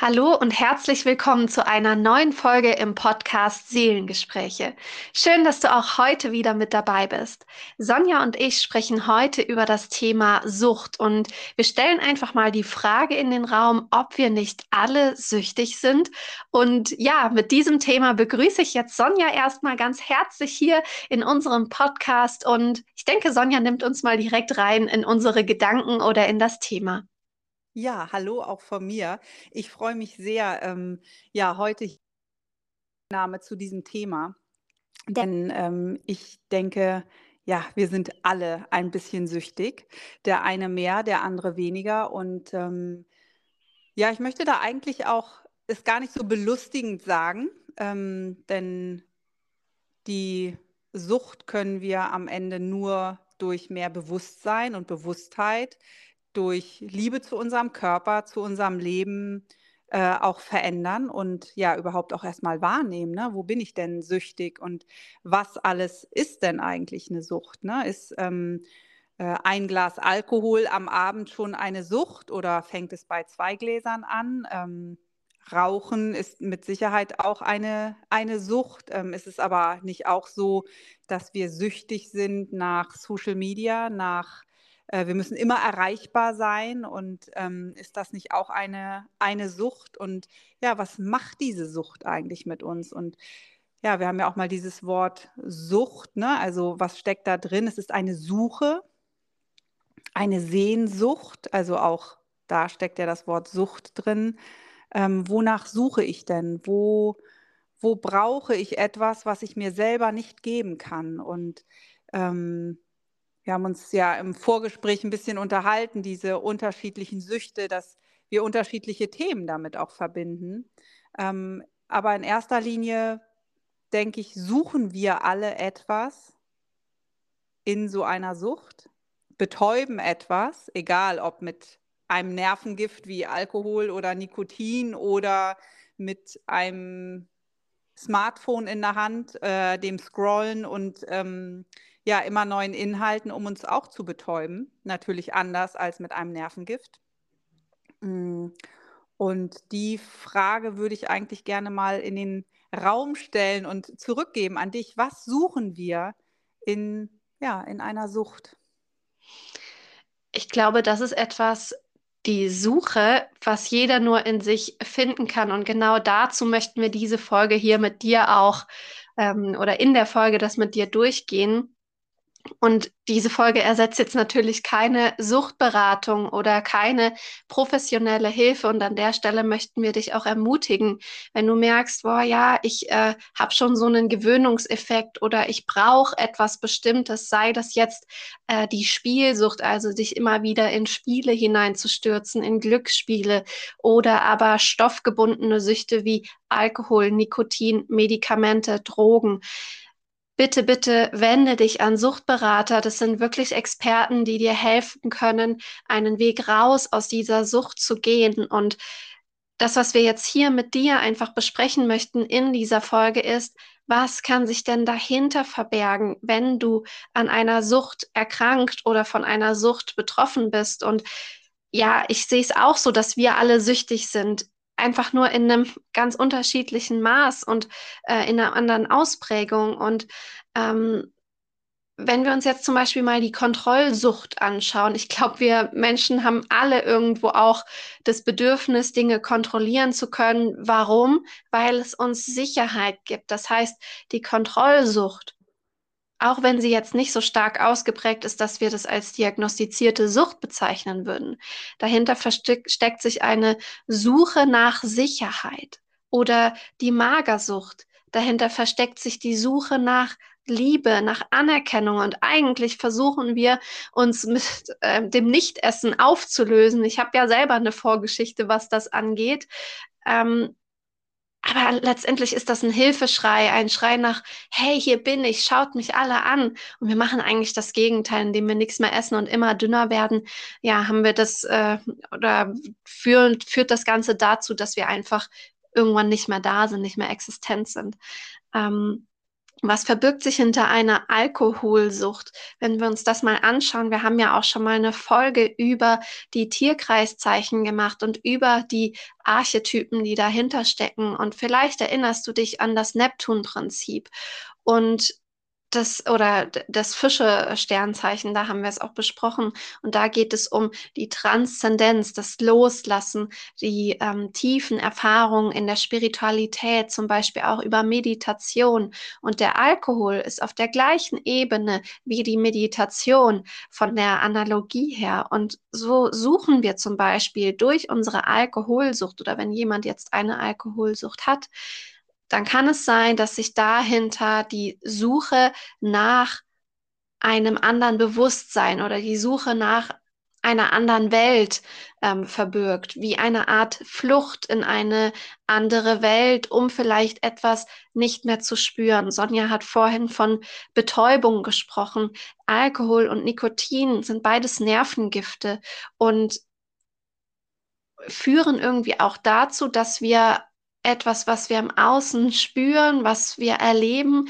Hallo und herzlich willkommen zu einer neuen Folge im Podcast Seelengespräche. Schön, dass du auch heute wieder mit dabei bist. Sonja und ich sprechen heute über das Thema Sucht und wir stellen einfach mal die Frage in den Raum, ob wir nicht alle süchtig sind. Und ja, mit diesem Thema begrüße ich jetzt Sonja erstmal ganz herzlich hier in unserem Podcast und ich denke, Sonja nimmt uns mal direkt rein in unsere Gedanken oder in das Thema. Ja, hallo auch von mir. Ich freue mich sehr, ähm, ja, heute Name zu diesem Thema, denn ähm, ich denke, ja, wir sind alle ein bisschen süchtig. Der eine mehr, der andere weniger. Und ähm, ja, ich möchte da eigentlich auch es gar nicht so belustigend sagen, ähm, denn die Sucht können wir am Ende nur durch mehr Bewusstsein und Bewusstheit durch Liebe zu unserem Körper, zu unserem Leben äh, auch verändern und ja überhaupt auch erstmal wahrnehmen, ne? wo bin ich denn süchtig und was alles ist denn eigentlich eine Sucht? Ne? Ist ähm, äh, ein Glas Alkohol am Abend schon eine Sucht oder fängt es bei zwei Gläsern an? Ähm, Rauchen ist mit Sicherheit auch eine, eine Sucht. Ähm, ist es aber nicht auch so, dass wir süchtig sind nach Social Media, nach äh, wir müssen immer erreichbar sein und ähm, ist das nicht auch eine, eine Sucht? Und ja, was macht diese Sucht eigentlich mit uns? Und ja, wir haben ja auch mal dieses Wort Sucht, ne? Also was steckt da drin? Es ist eine Suche, eine Sehnsucht, also auch da steckt ja das Wort Sucht drin. Ähm, wonach suche ich denn? Wo, wo brauche ich etwas, was ich mir selber nicht geben kann? Und ähm, wir haben uns ja im Vorgespräch ein bisschen unterhalten, diese unterschiedlichen Süchte, dass wir unterschiedliche Themen damit auch verbinden. Ähm, aber in erster Linie, denke ich, suchen wir alle etwas in so einer Sucht, betäuben etwas, egal ob mit einem Nervengift wie Alkohol oder Nikotin oder mit einem Smartphone in der Hand, äh, dem Scrollen und ähm, ja immer neuen Inhalten, um uns auch zu betäuben. Natürlich anders als mit einem Nervengift. Mm. Und die Frage würde ich eigentlich gerne mal in den Raum stellen und zurückgeben an dich. Was suchen wir in, ja, in einer Sucht? Ich glaube, das ist etwas, die Suche, was jeder nur in sich finden kann. Und genau dazu möchten wir diese Folge hier mit dir auch ähm, oder in der Folge das mit dir durchgehen. Und diese Folge ersetzt jetzt natürlich keine Suchtberatung oder keine professionelle Hilfe. Und an der Stelle möchten wir dich auch ermutigen, wenn du merkst, boah, ja, ich äh, habe schon so einen Gewöhnungseffekt oder ich brauche etwas Bestimmtes, sei das jetzt äh, die Spielsucht, also dich immer wieder in Spiele hineinzustürzen, in Glücksspiele oder aber stoffgebundene Süchte wie Alkohol, Nikotin, Medikamente, Drogen bitte, bitte wende dich an Suchtberater. Das sind wirklich Experten, die dir helfen können, einen Weg raus aus dieser Sucht zu gehen. Und das, was wir jetzt hier mit dir einfach besprechen möchten in dieser Folge ist, was kann sich denn dahinter verbergen, wenn du an einer Sucht erkrankt oder von einer Sucht betroffen bist? Und ja, ich sehe es auch so, dass wir alle süchtig sind einfach nur in einem ganz unterschiedlichen Maß und äh, in einer anderen Ausprägung. Und ähm, wenn wir uns jetzt zum Beispiel mal die Kontrollsucht anschauen, ich glaube, wir Menschen haben alle irgendwo auch das Bedürfnis, Dinge kontrollieren zu können. Warum? Weil es uns Sicherheit gibt. Das heißt, die Kontrollsucht auch wenn sie jetzt nicht so stark ausgeprägt ist, dass wir das als diagnostizierte Sucht bezeichnen würden. Dahinter versteckt sich eine Suche nach Sicherheit oder die Magersucht. Dahinter versteckt sich die Suche nach Liebe, nach Anerkennung und eigentlich versuchen wir uns mit äh, dem Nichtessen aufzulösen. Ich habe ja selber eine Vorgeschichte, was das angeht. Ähm, aber letztendlich ist das ein Hilfeschrei, ein Schrei nach, hey, hier bin ich, schaut mich alle an. Und wir machen eigentlich das Gegenteil, indem wir nichts mehr essen und immer dünner werden. Ja, haben wir das äh, oder führen, führt das Ganze dazu, dass wir einfach irgendwann nicht mehr da sind, nicht mehr existent sind. Ähm, was verbirgt sich hinter einer Alkoholsucht? Wenn wir uns das mal anschauen, wir haben ja auch schon mal eine Folge über die Tierkreiszeichen gemacht und über die Archetypen, die dahinter stecken. Und vielleicht erinnerst du dich an das Neptun-Prinzip. Und das oder das Fische-Sternzeichen, da haben wir es auch besprochen. Und da geht es um die Transzendenz, das Loslassen, die ähm, tiefen Erfahrungen in der Spiritualität, zum Beispiel auch über Meditation. Und der Alkohol ist auf der gleichen Ebene wie die Meditation von der Analogie her. Und so suchen wir zum Beispiel durch unsere Alkoholsucht oder wenn jemand jetzt eine Alkoholsucht hat, dann kann es sein, dass sich dahinter die Suche nach einem anderen Bewusstsein oder die Suche nach einer anderen Welt ähm, verbirgt, wie eine Art Flucht in eine andere Welt, um vielleicht etwas nicht mehr zu spüren. Sonja hat vorhin von Betäubung gesprochen. Alkohol und Nikotin sind beides Nervengifte und führen irgendwie auch dazu, dass wir etwas, was wir im Außen spüren, was wir erleben,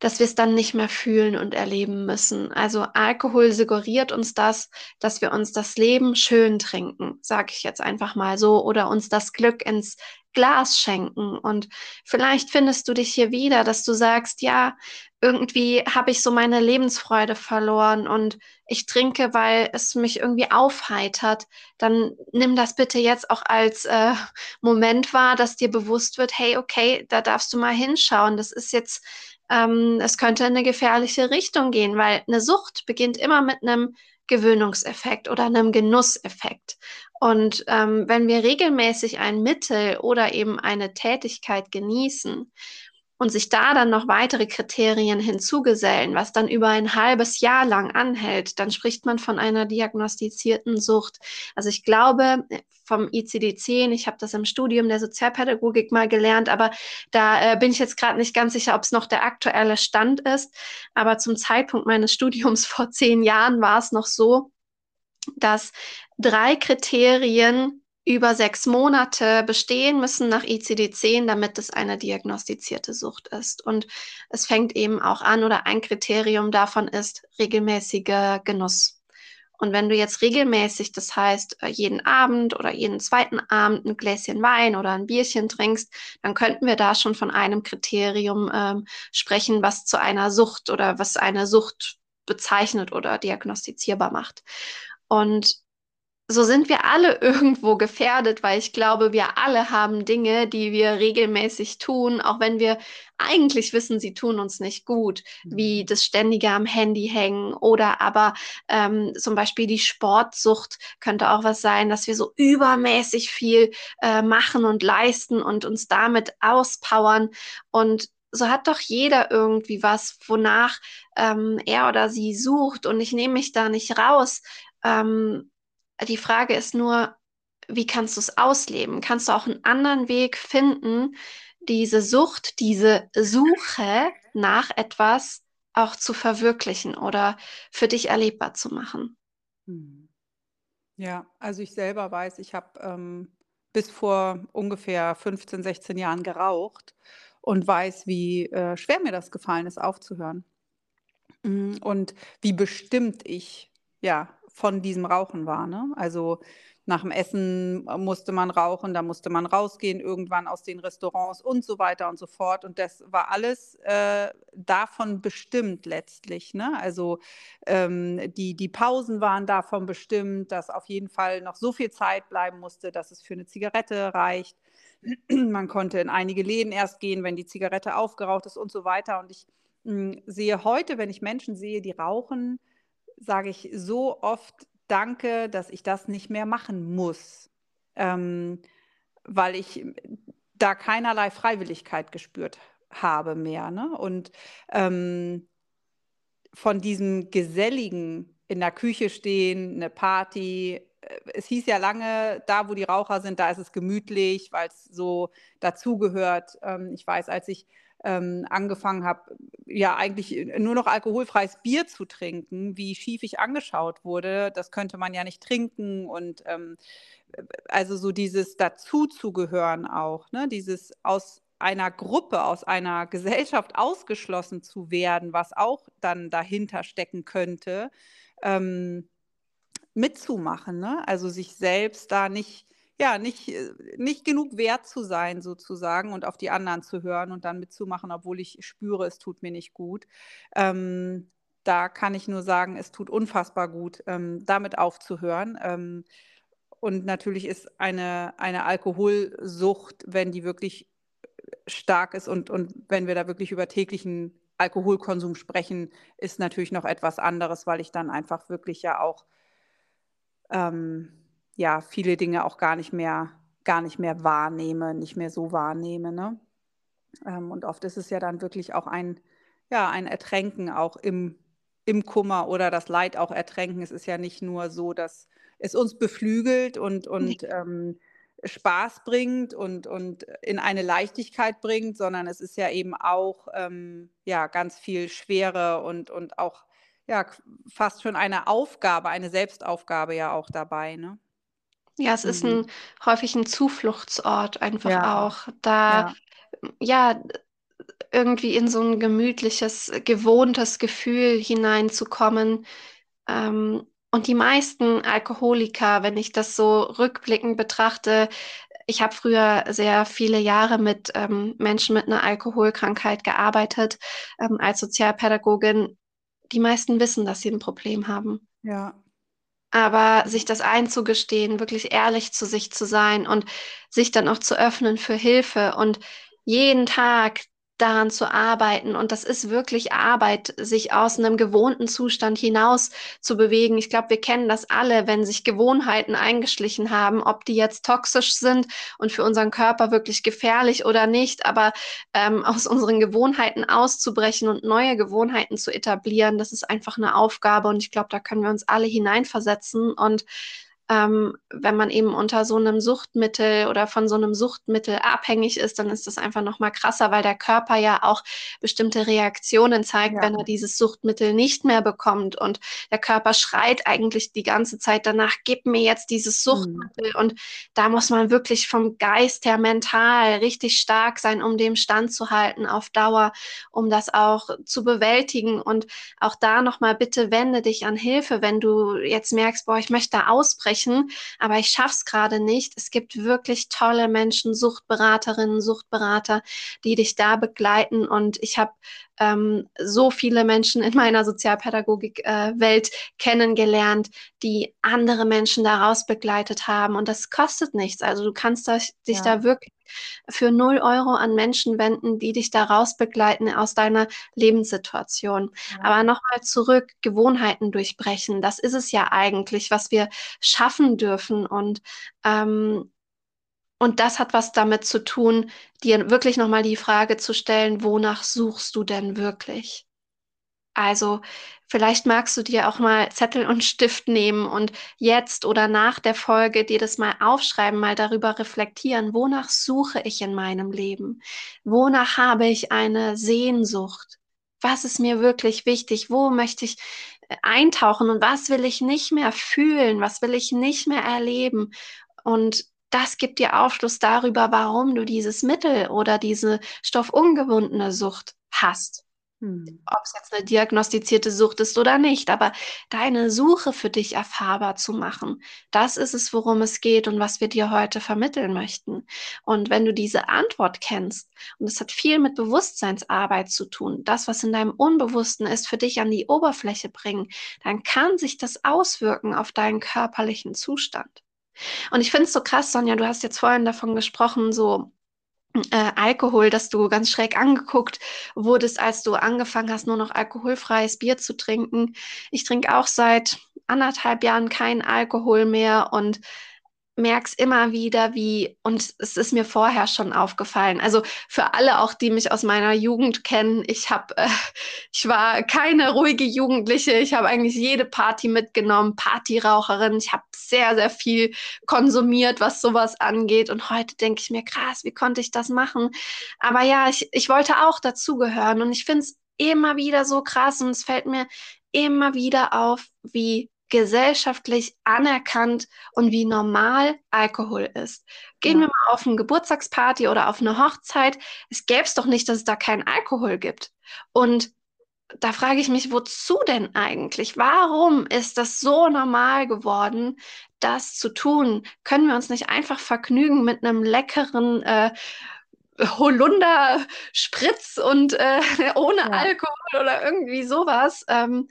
dass wir es dann nicht mehr fühlen und erleben müssen. Also Alkohol suggeriert uns das, dass wir uns das Leben schön trinken, sage ich jetzt einfach mal so, oder uns das Glück ins Glas schenken. Und vielleicht findest du dich hier wieder, dass du sagst, ja, irgendwie habe ich so meine Lebensfreude verloren und ich trinke, weil es mich irgendwie aufheitert. Dann nimm das bitte jetzt auch als äh, Moment wahr, dass dir bewusst wird, hey, okay, da darfst du mal hinschauen. Das ist jetzt ähm, es könnte in eine gefährliche Richtung gehen, weil eine Sucht beginnt immer mit einem Gewöhnungseffekt oder einem Genusseffekt. Und ähm, wenn wir regelmäßig ein Mittel oder eben eine Tätigkeit genießen, und sich da dann noch weitere Kriterien hinzugesellen, was dann über ein halbes Jahr lang anhält, dann spricht man von einer diagnostizierten Sucht. Also ich glaube, vom ICD-10, ich habe das im Studium der Sozialpädagogik mal gelernt, aber da äh, bin ich jetzt gerade nicht ganz sicher, ob es noch der aktuelle Stand ist. Aber zum Zeitpunkt meines Studiums vor zehn Jahren war es noch so, dass drei Kriterien über sechs Monate bestehen müssen nach ICD-10, damit es eine diagnostizierte Sucht ist. Und es fängt eben auch an oder ein Kriterium davon ist regelmäßiger Genuss. Und wenn du jetzt regelmäßig, das heißt äh, jeden Abend oder jeden zweiten Abend ein Gläschen Wein oder ein Bierchen trinkst, dann könnten wir da schon von einem Kriterium ähm, sprechen, was zu einer Sucht oder was eine Sucht bezeichnet oder diagnostizierbar macht. Und so sind wir alle irgendwo gefährdet, weil ich glaube, wir alle haben Dinge, die wir regelmäßig tun, auch wenn wir eigentlich wissen, sie tun uns nicht gut, wie mhm. das ständige am Handy hängen oder aber ähm, zum Beispiel die Sportsucht könnte auch was sein, dass wir so übermäßig viel äh, machen und leisten und uns damit auspowern und so hat doch jeder irgendwie was, wonach ähm, er oder sie sucht und ich nehme mich da nicht raus. Ähm, die Frage ist nur, wie kannst du es ausleben? Kannst du auch einen anderen Weg finden, diese Sucht, diese Suche nach etwas auch zu verwirklichen oder für dich erlebbar zu machen? Hm. Ja, also ich selber weiß, ich habe ähm, bis vor ungefähr 15, 16 Jahren geraucht und weiß, wie äh, schwer mir das gefallen ist, aufzuhören. Hm, und wie bestimmt ich ja von diesem Rauchen war. Ne? Also nach dem Essen musste man rauchen, da musste man rausgehen, irgendwann aus den Restaurants und so weiter und so fort. Und das war alles äh, davon bestimmt letztlich. Ne? Also ähm, die, die Pausen waren davon bestimmt, dass auf jeden Fall noch so viel Zeit bleiben musste, dass es für eine Zigarette reicht. Man konnte in einige Läden erst gehen, wenn die Zigarette aufgeraucht ist und so weiter. Und ich mh, hm, sehe heute, wenn ich Menschen sehe, die rauchen, sage ich so oft Danke, dass ich das nicht mehr machen muss, ähm, weil ich da keinerlei Freiwilligkeit gespürt habe mehr. Ne? Und ähm, von diesem geselligen in der Küche stehen, eine Party, äh, es hieß ja lange, da wo die Raucher sind, da ist es gemütlich, weil es so dazugehört. Ähm, ich weiß, als ich ähm, angefangen habe, ja eigentlich nur noch alkoholfreies Bier zu trinken, wie schief ich angeschaut wurde. Das könnte man ja nicht trinken und ähm, also so dieses dazuzugehören auch, ne? dieses aus einer Gruppe, aus einer Gesellschaft ausgeschlossen zu werden, was auch dann dahinter stecken könnte, ähm, mitzumachen. Ne? Also sich selbst da nicht, ja, nicht, äh, nicht genug wert zu sein, sozusagen, und auf die anderen zu hören und dann mitzumachen, obwohl ich spüre, es tut mir nicht gut. Ähm, da kann ich nur sagen, es tut unfassbar gut, ähm, damit aufzuhören. Ähm, und natürlich ist eine, eine Alkoholsucht, wenn die wirklich stark ist und, und wenn wir da wirklich über täglichen Alkoholkonsum sprechen, ist natürlich noch etwas anderes, weil ich dann einfach wirklich ja auch ähm, ja viele Dinge auch gar nicht mehr gar nicht mehr wahrnehme, nicht mehr so wahrnehme. Ne? Ähm, und oft ist es ja dann wirklich auch ein ja ein Ertränken auch im im Kummer oder das Leid auch ertränken. Es ist ja nicht nur so, dass es uns beflügelt und, und ähm, Spaß bringt und, und in eine Leichtigkeit bringt, sondern es ist ja eben auch ähm, ja, ganz viel Schwere und, und auch ja, fast schon eine Aufgabe, eine Selbstaufgabe ja auch dabei. Ne? Ja, es mhm. ist ein, häufig ein Zufluchtsort einfach ja. auch. Da, ja. ja, irgendwie in so ein gemütliches, gewohntes Gefühl hineinzukommen. Ähm, und die meisten Alkoholiker, wenn ich das so rückblickend betrachte, ich habe früher sehr viele Jahre mit ähm, Menschen mit einer Alkoholkrankheit gearbeitet ähm, als Sozialpädagogin. Die meisten wissen, dass sie ein Problem haben. Ja. Aber sich das einzugestehen, wirklich ehrlich zu sich zu sein und sich dann auch zu öffnen für Hilfe und jeden Tag daran zu arbeiten. Und das ist wirklich Arbeit, sich aus einem gewohnten Zustand hinaus zu bewegen. Ich glaube, wir kennen das alle, wenn sich Gewohnheiten eingeschlichen haben, ob die jetzt toxisch sind und für unseren Körper wirklich gefährlich oder nicht. Aber ähm, aus unseren Gewohnheiten auszubrechen und neue Gewohnheiten zu etablieren, das ist einfach eine Aufgabe. Und ich glaube, da können wir uns alle hineinversetzen. Und ähm, wenn man eben unter so einem Suchtmittel oder von so einem Suchtmittel abhängig ist, dann ist das einfach noch mal krasser, weil der Körper ja auch bestimmte Reaktionen zeigt, ja. wenn er dieses Suchtmittel nicht mehr bekommt und der Körper schreit eigentlich die ganze Zeit danach, gib mir jetzt dieses mhm. Suchtmittel mhm. und da muss man wirklich vom Geist her mental richtig stark sein, um dem standzuhalten auf Dauer, um das auch zu bewältigen und auch da noch mal bitte wende dich an Hilfe, wenn du jetzt merkst, boah, ich möchte da ausbrechen sprechen, aber ich schaffe es gerade nicht. Es gibt wirklich tolle Menschen, Suchtberaterinnen, Suchtberater, die dich da begleiten. Und ich habe ähm, so viele Menschen in meiner Sozialpädagogik-Welt äh, kennengelernt, die andere Menschen daraus begleitet haben. Und das kostet nichts. Also du kannst dich ja. da wirklich für 0 Euro an Menschen wenden, die dich daraus begleiten aus deiner Lebenssituation. Ja. Aber nochmal zurück, Gewohnheiten durchbrechen. Das ist es ja eigentlich, was wir schaffen dürfen. Und ähm, und das hat was damit zu tun, dir wirklich nochmal die Frage zu stellen, wonach suchst du denn wirklich? Also vielleicht magst du dir auch mal Zettel und Stift nehmen und jetzt oder nach der Folge dir das mal aufschreiben, mal darüber reflektieren, wonach suche ich in meinem Leben? Wonach habe ich eine Sehnsucht? Was ist mir wirklich wichtig? Wo möchte ich äh, eintauchen und was will ich nicht mehr fühlen? Was will ich nicht mehr erleben? Und das gibt dir Aufschluss darüber, warum du dieses Mittel oder diese stoffungebundene Sucht hast. Hm. Ob es jetzt eine diagnostizierte Sucht ist oder nicht, aber deine Suche für dich erfahrbar zu machen, das ist es, worum es geht und was wir dir heute vermitteln möchten. Und wenn du diese Antwort kennst, und es hat viel mit Bewusstseinsarbeit zu tun, das, was in deinem Unbewussten ist, für dich an die Oberfläche bringen, dann kann sich das auswirken auf deinen körperlichen Zustand. Und ich finde es so krass, Sonja, du hast jetzt vorhin davon gesprochen, so äh, Alkohol, dass du ganz schräg angeguckt wurdest, als du angefangen hast, nur noch alkoholfreies Bier zu trinken. Ich trinke auch seit anderthalb Jahren keinen Alkohol mehr und merke es immer wieder, wie, und es ist mir vorher schon aufgefallen. Also für alle auch, die mich aus meiner Jugend kennen, ich habe, äh, ich war keine ruhige Jugendliche. Ich habe eigentlich jede Party mitgenommen, Partyraucherin. Ich habe sehr, sehr viel konsumiert, was sowas angeht. Und heute denke ich mir, krass, wie konnte ich das machen? Aber ja, ich, ich wollte auch dazugehören. Und ich finde es immer wieder so krass und es fällt mir immer wieder auf, wie gesellschaftlich anerkannt und wie normal Alkohol ist. Gehen ja. wir mal auf eine Geburtstagsparty oder auf eine Hochzeit. Es gäbe es doch nicht, dass es da keinen Alkohol gibt. Und da frage ich mich, wozu denn eigentlich? Warum ist das so normal geworden, das zu tun? Können wir uns nicht einfach vergnügen mit einem leckeren äh, Holunder-Spritz und äh, ohne ja. Alkohol oder irgendwie sowas? Ähm,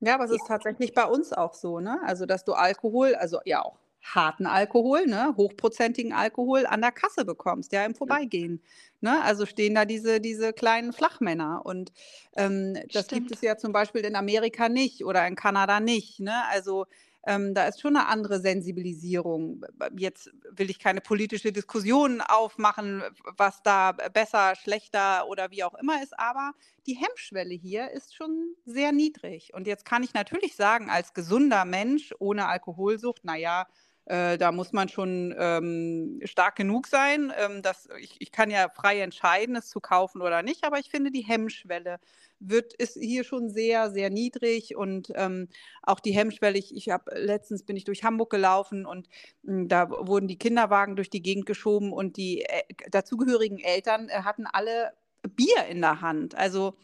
ja, aber es ist tatsächlich bei uns auch so, ne? Also, dass du Alkohol, also ja auch harten Alkohol, ne, hochprozentigen Alkohol an der Kasse bekommst, ja, im Vorbeigehen. Ne? Also stehen da diese, diese kleinen Flachmänner. Und ähm, das Stimmt. gibt es ja zum Beispiel in Amerika nicht oder in Kanada nicht. Ne? Also ähm, da ist schon eine andere Sensibilisierung. Jetzt will ich keine politische Diskussion aufmachen, was da besser, schlechter oder wie auch immer ist, aber die Hemmschwelle hier ist schon sehr niedrig. Und jetzt kann ich natürlich sagen, als gesunder Mensch ohne Alkoholsucht, naja, äh, da muss man schon ähm, stark genug sein. Ähm, dass, ich, ich kann ja frei entscheiden, es zu kaufen oder nicht, aber ich finde, die Hemmschwelle wird, ist hier schon sehr, sehr niedrig und ähm, auch die Hemmschwelle, ich, ich habe letztens bin ich durch Hamburg gelaufen und mh, hm, da wurden die Kinderwagen durch die Gegend geschoben und die äh, dazugehörigen Eltern äh, hatten alle Bier in der Hand. Also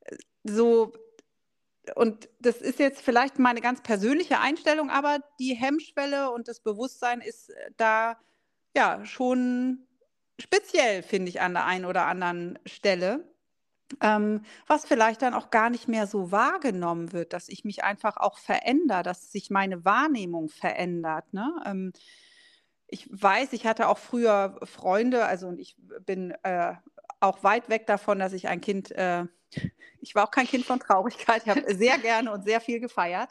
äh, so und das ist jetzt vielleicht meine ganz persönliche Einstellung, aber die Hemmschwelle und das Bewusstsein ist äh, da ja schon speziell, finde ich, an der einen oder anderen Stelle. Ähm, was vielleicht dann auch gar nicht mehr so wahrgenommen wird, dass ich mich einfach auch verändere, dass sich meine Wahrnehmung verändert. Ne? Ähm, ich weiß, ich hatte auch früher Freunde, also und ich bin äh, auch weit weg davon, dass ich ein Kind, äh, ich war auch kein Kind von Traurigkeit, ich habe sehr gerne und sehr viel gefeiert.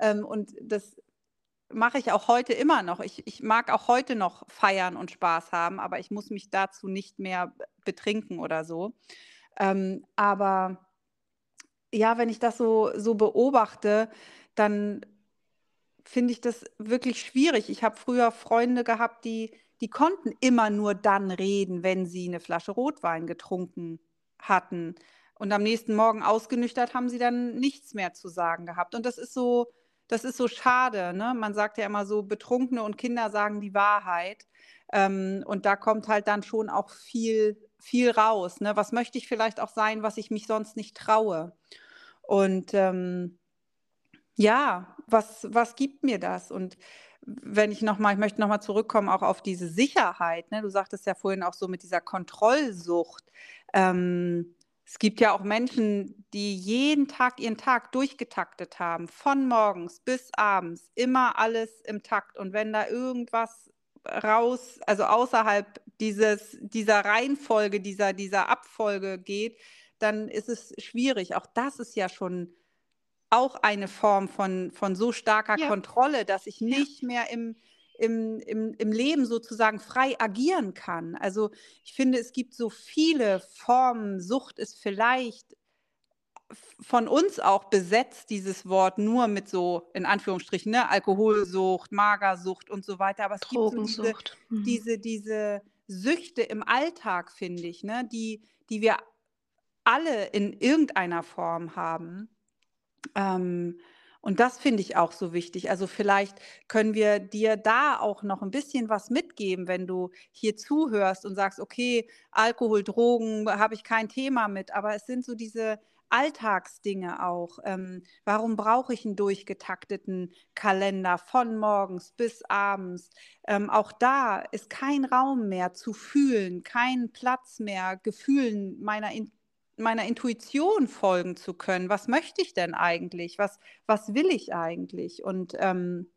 Ähm, und das mache ich auch heute immer noch. Ich, ich mag auch heute noch feiern und Spaß haben, aber ich muss mich dazu nicht mehr betrinken oder so. Ähm, aber ja, wenn ich das so, so beobachte, dann finde ich das wirklich schwierig. Ich habe früher Freunde gehabt, die, die konnten immer nur dann reden, wenn sie eine Flasche Rotwein getrunken hatten. Und am nächsten Morgen ausgenüchtert haben sie dann nichts mehr zu sagen gehabt. Und das ist so, das ist so schade. Ne? Man sagt ja immer so, Betrunkene und Kinder sagen die Wahrheit. Ähm, und da kommt halt dann schon auch viel viel raus. Ne? Was möchte ich vielleicht auch sein, was ich mich sonst nicht traue? Und ähm, ja, was, was gibt mir das? Und wenn ich nochmal, ich möchte nochmal zurückkommen, auch auf diese Sicherheit. Ne? Du sagtest ja vorhin auch so mit dieser Kontrollsucht. Ähm, es gibt ja auch Menschen, die jeden Tag ihren Tag durchgetaktet haben, von morgens bis abends, immer alles im Takt. Und wenn da irgendwas raus, also außerhalb dieses, dieser Reihenfolge, dieser, dieser Abfolge geht, dann ist es schwierig. Auch das ist ja schon auch eine Form von, von so starker ja. Kontrolle, dass ich nicht ja. mehr im, im, im, im Leben sozusagen frei agieren kann. Also ich finde, es gibt so viele Formen. Sucht ist vielleicht von uns auch besetzt, dieses Wort nur mit so, in Anführungsstrichen, ne, Alkoholsucht, Magersucht und so weiter. Aber es gibt so diese, mhm. diese, diese Süchte im Alltag, finde ich, ne, die, die wir alle in irgendeiner Form haben. Ähm, und das finde ich auch so wichtig. Also vielleicht können wir dir da auch noch ein bisschen was mitgeben, wenn du hier zuhörst und sagst, okay, Alkohol, Drogen habe ich kein Thema mit, aber es sind so diese Alltagsdinge auch. Ähm, warum brauche ich einen durchgetakteten Kalender von morgens bis abends? Ähm, auch da ist kein Raum mehr zu fühlen, kein Platz mehr, Gefühlen meiner in meiner Intuition folgen zu können. Was möchte ich denn eigentlich? Was, was will ich eigentlich? Und ähm,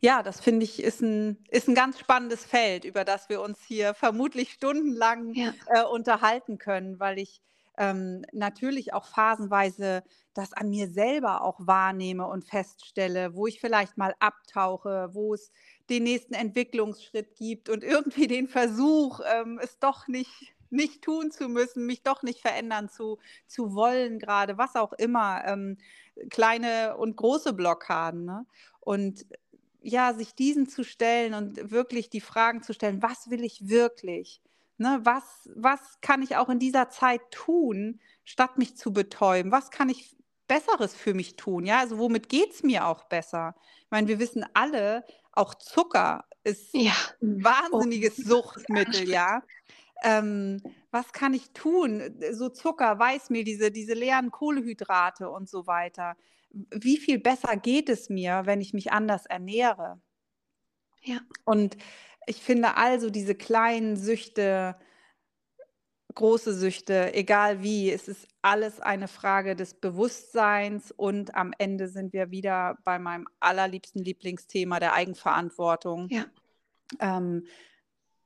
ja, das finde ich ist ein, ist ein ganz spannendes Feld, über das wir uns hier vermutlich stundenlang ja. äh, unterhalten können, weil ich ähm, natürlich auch phasenweise das an mir selber auch wahrnehme und feststelle, wo ich vielleicht mal abtauche, wo es den nächsten Entwicklungsschritt gibt und irgendwie den Versuch, ähm, es doch nicht nicht tun zu müssen, mich doch nicht verändern zu, zu wollen, gerade was auch immer, ähm, kleine und große Blockaden. Ne? Und ja, sich diesen zu stellen und wirklich die Fragen zu stellen, was will ich wirklich? Ne, was, was kann ich auch in dieser Zeit tun, statt mich zu betäuben? Was kann ich Besseres für mich tun? Ja, also womit geht es mir auch besser? Ich meine, wir wissen alle, auch Zucker ist ja. ein wahnsinniges oh. Suchtmittel, ja. Ähm, was kann ich tun? So Zucker, Weißmehl, diese, diese leeren Kohlehydrate und so weiter. Wie viel besser geht es mir, wenn ich mich anders ernähre? Ja. Und ich finde also diese kleinen Süchte, große Süchte, egal wie, es ist alles eine Frage des Bewusstseins und am Ende sind wir wieder bei meinem allerliebsten Lieblingsthema der Eigenverantwortung. Ja. Ähm,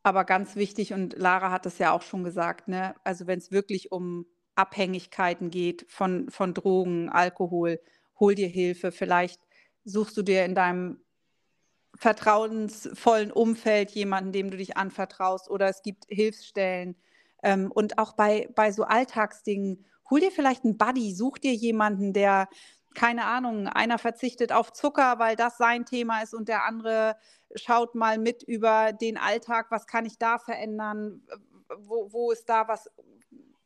aber ganz wichtig, und Lara hat es ja auch schon gesagt, ne? also wenn es wirklich um Abhängigkeiten geht von, von Drogen, Alkohol, hol dir Hilfe. Vielleicht suchst du dir in deinem vertrauensvollen Umfeld jemanden, dem du dich anvertraust, oder es gibt Hilfsstellen. Ähm, und auch bei, bei so Alltagsdingen, hol dir vielleicht einen Buddy, such dir jemanden, der keine Ahnung, einer verzichtet auf Zucker, weil das sein Thema ist und der andere schaut mal mit über den Alltag, was kann ich da verändern, wo, wo ist da was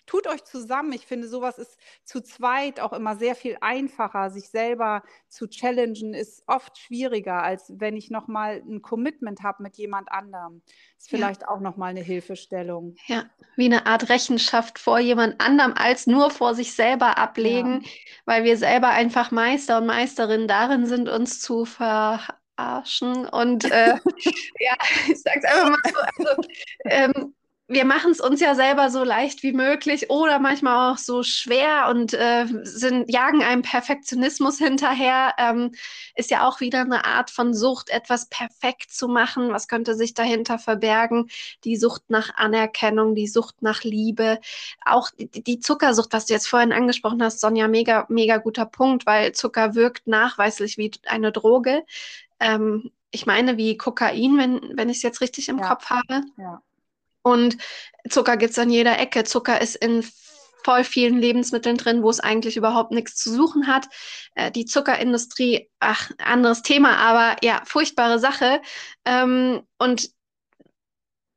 tut euch zusammen. Ich finde, sowas ist zu zweit auch immer sehr viel einfacher. Sich selber zu challengen ist oft schwieriger, als wenn ich nochmal ein Commitment habe mit jemand anderem. Ist vielleicht ja. auch nochmal eine Hilfestellung. Ja, wie eine Art Rechenschaft vor jemand anderem als nur vor sich selber ablegen, ja. weil wir selber einfach Meister und Meisterinnen darin sind, uns zu verarschen. Und äh, ja, ich sage es einfach mal so. Also, ähm, wir machen es uns ja selber so leicht wie möglich oder manchmal auch so schwer und äh, sind, jagen einem Perfektionismus hinterher. Ähm, ist ja auch wieder eine Art von Sucht, etwas perfekt zu machen. Was könnte sich dahinter verbergen? Die Sucht nach Anerkennung, die Sucht nach Liebe, auch die, die Zuckersucht, was du jetzt vorhin angesprochen hast, Sonja, mega, mega guter Punkt, weil Zucker wirkt nachweislich wie eine Droge. Ähm, ich meine, wie Kokain, wenn, wenn ich es jetzt richtig im ja. Kopf habe. Ja. Und Zucker gibt es an jeder Ecke. Zucker ist in voll vielen Lebensmitteln drin, wo es eigentlich überhaupt nichts zu suchen hat. Äh, die Zuckerindustrie, ach, anderes Thema, aber ja, furchtbare Sache. Ähm, und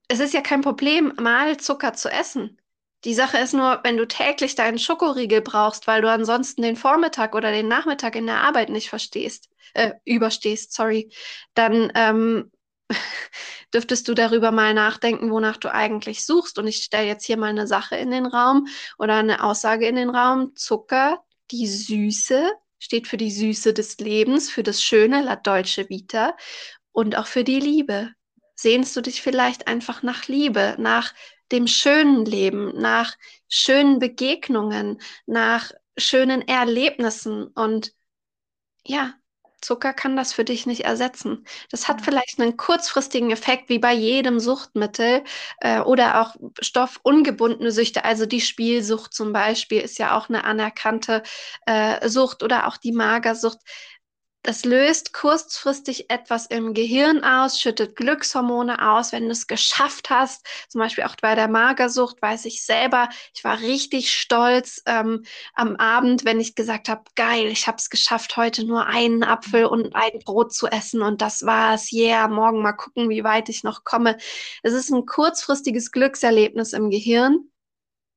es ist ja kein Problem, mal Zucker zu essen. Die Sache ist nur, wenn du täglich deinen Schokoriegel brauchst, weil du ansonsten den Vormittag oder den Nachmittag in der Arbeit nicht verstehst, äh, überstehst, sorry, dann ähm, dürftest du darüber mal nachdenken, wonach du eigentlich suchst. Und ich stelle jetzt hier mal eine Sache in den Raum oder eine Aussage in den Raum. Zucker, die Süße, steht für die Süße des Lebens, für das Schöne, la Dolce Vita und auch für die Liebe. Sehnst du dich vielleicht einfach nach Liebe, nach dem schönen Leben, nach schönen Begegnungen, nach schönen Erlebnissen und ja, Zucker kann das für dich nicht ersetzen. Das hat vielleicht einen kurzfristigen Effekt, wie bei jedem Suchtmittel äh, oder auch stoffungebundene Süchte. Also die Spielsucht zum Beispiel ist ja auch eine anerkannte äh, Sucht oder auch die Magersucht das löst kurzfristig etwas im Gehirn aus, schüttet Glückshormone aus, wenn du es geschafft hast. Zum Beispiel auch bei der Magersucht weiß ich selber, ich war richtig stolz ähm, am Abend, wenn ich gesagt habe, geil, ich habe es geschafft, heute nur einen Apfel und ein Brot zu essen und das war's. Yeah, morgen mal gucken, wie weit ich noch komme. Es ist ein kurzfristiges Glückserlebnis im Gehirn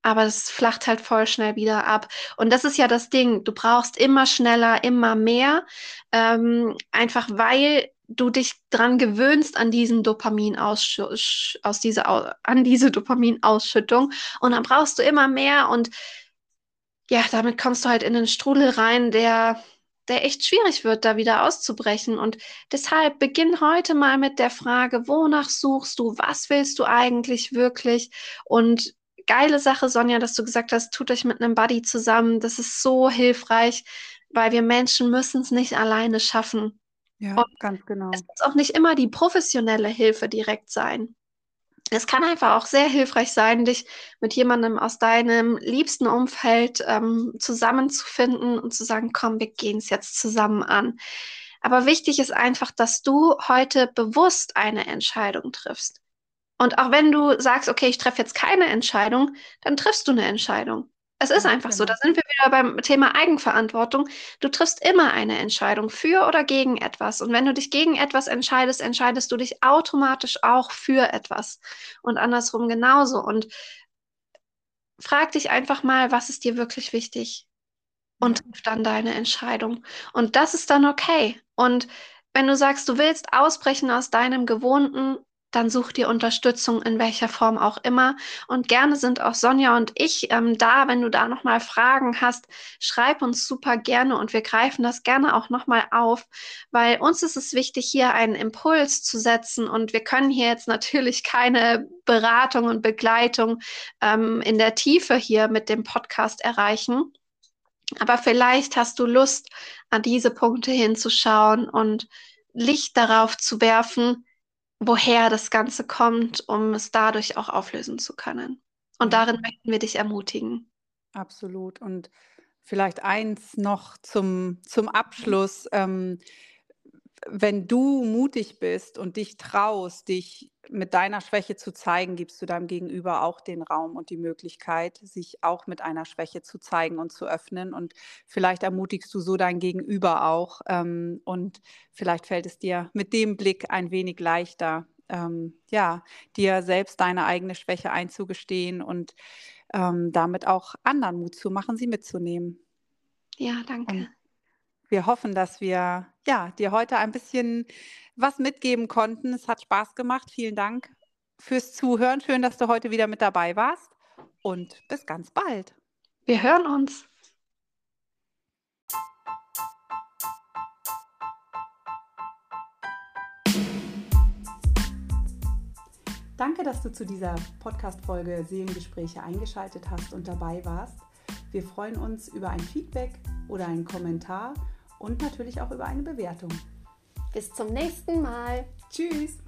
aber es flacht halt voll schnell wieder ab. Und das ist ja das Ding. Du brauchst immer schneller, immer mehr, ähm, einfach weil du dich dran gewöhnst an diesen Dopaminaussch aus dieser an diese Dopaminausschüttung und dann brauchst du immer mehr und ja, damit kommst du halt in den Strudel rein, der der echt schwierig wird, da wieder auszubrechen. Und deshalb beginn heute mal mit der Frage, wonach suchst du, was willst du eigentlich wirklich? Und geile Sache, Sonja, dass du gesagt hast, tut euch mit einem Buddy zusammen. Das ist so hilfreich, weil wir Menschen müssen es nicht alleine schaffen. Ja, Und ganz genau. Es muss auch nicht immer die professionelle Hilfe direkt sein. Es kann einfach auch sehr hilfreich sein, dich mit jemandem aus deinem liebsten Umfeld ähm, zusammenzufinden und zu sagen, komm, wir gehen es jetzt zusammen an. Aber wichtig ist einfach, dass du heute bewusst eine Entscheidung triffst. Und auch wenn du sagst, okay, ich treffe jetzt keine Entscheidung, dann triffst du eine Entscheidung. Es ist ja, einfach genau. so. Da sind wir wieder beim Thema Eigenverantwortung. Du triffst immer eine Entscheidung für oder gegen etwas. Und wenn du dich gegen etwas entscheidest, entscheidest du dich automatisch auch für etwas. Und andersrum genauso. Und frag dich einfach mal, was ist dir wirklich wichtig? Und triff dann deine Entscheidung. Und das ist dann okay. Und wenn du sagst, du willst ausbrechen aus deinem Gewohnten, dann such dir Unterstützung in welcher Form auch immer. Und gerne sind auch Sonja und ich ähm, da, wenn du da nochmal Fragen hast, schreib uns super gerne und wir greifen das gerne auch nochmal auf, weil uns ist es wichtig, hier einen Impuls zu setzen und wir können hier jetzt natürlich keine Beratung und Begleitung ähm, in der Tiefe hier mit dem Podcast erreichen. Aber vielleicht hast du Lust, an diese Punkte hinzuschauen und Licht darauf zu werfen, woher das Ganze kommt, um es dadurch auch auflösen zu können. Und darin möchten wir dich ermutigen. Absolut. Und vielleicht eins noch zum, zum Abschluss. Ähm, wenn du mutig bist und dich traust, dich mit deiner Schwäche zu zeigen, gibst du deinem Gegenüber auch den Raum und die Möglichkeit, sich auch mit einer Schwäche zu zeigen und zu öffnen. Und vielleicht ermutigst du so dein Gegenüber auch. Ähm, und vielleicht fällt es dir mit dem Blick ein wenig leichter, ähm, ja, dir selbst deine eigene Schwäche einzugestehen und ähm, damit auch anderen Mut zu machen, sie mitzunehmen. Ja, danke. Und wir hoffen, dass wir ja, dir heute ein bisschen was mitgeben konnten. Es hat Spaß gemacht. Vielen Dank fürs Zuhören. Schön, dass du heute wieder mit dabei warst. Und bis ganz bald. Wir hören uns. Danke, dass du zu dieser Podcast-Folge Seelengespräche eingeschaltet hast und dabei warst. Wir freuen uns über ein Feedback oder einen Kommentar und natürlich auch über eine Bewertung. Bis zum nächsten Mal. Tschüss.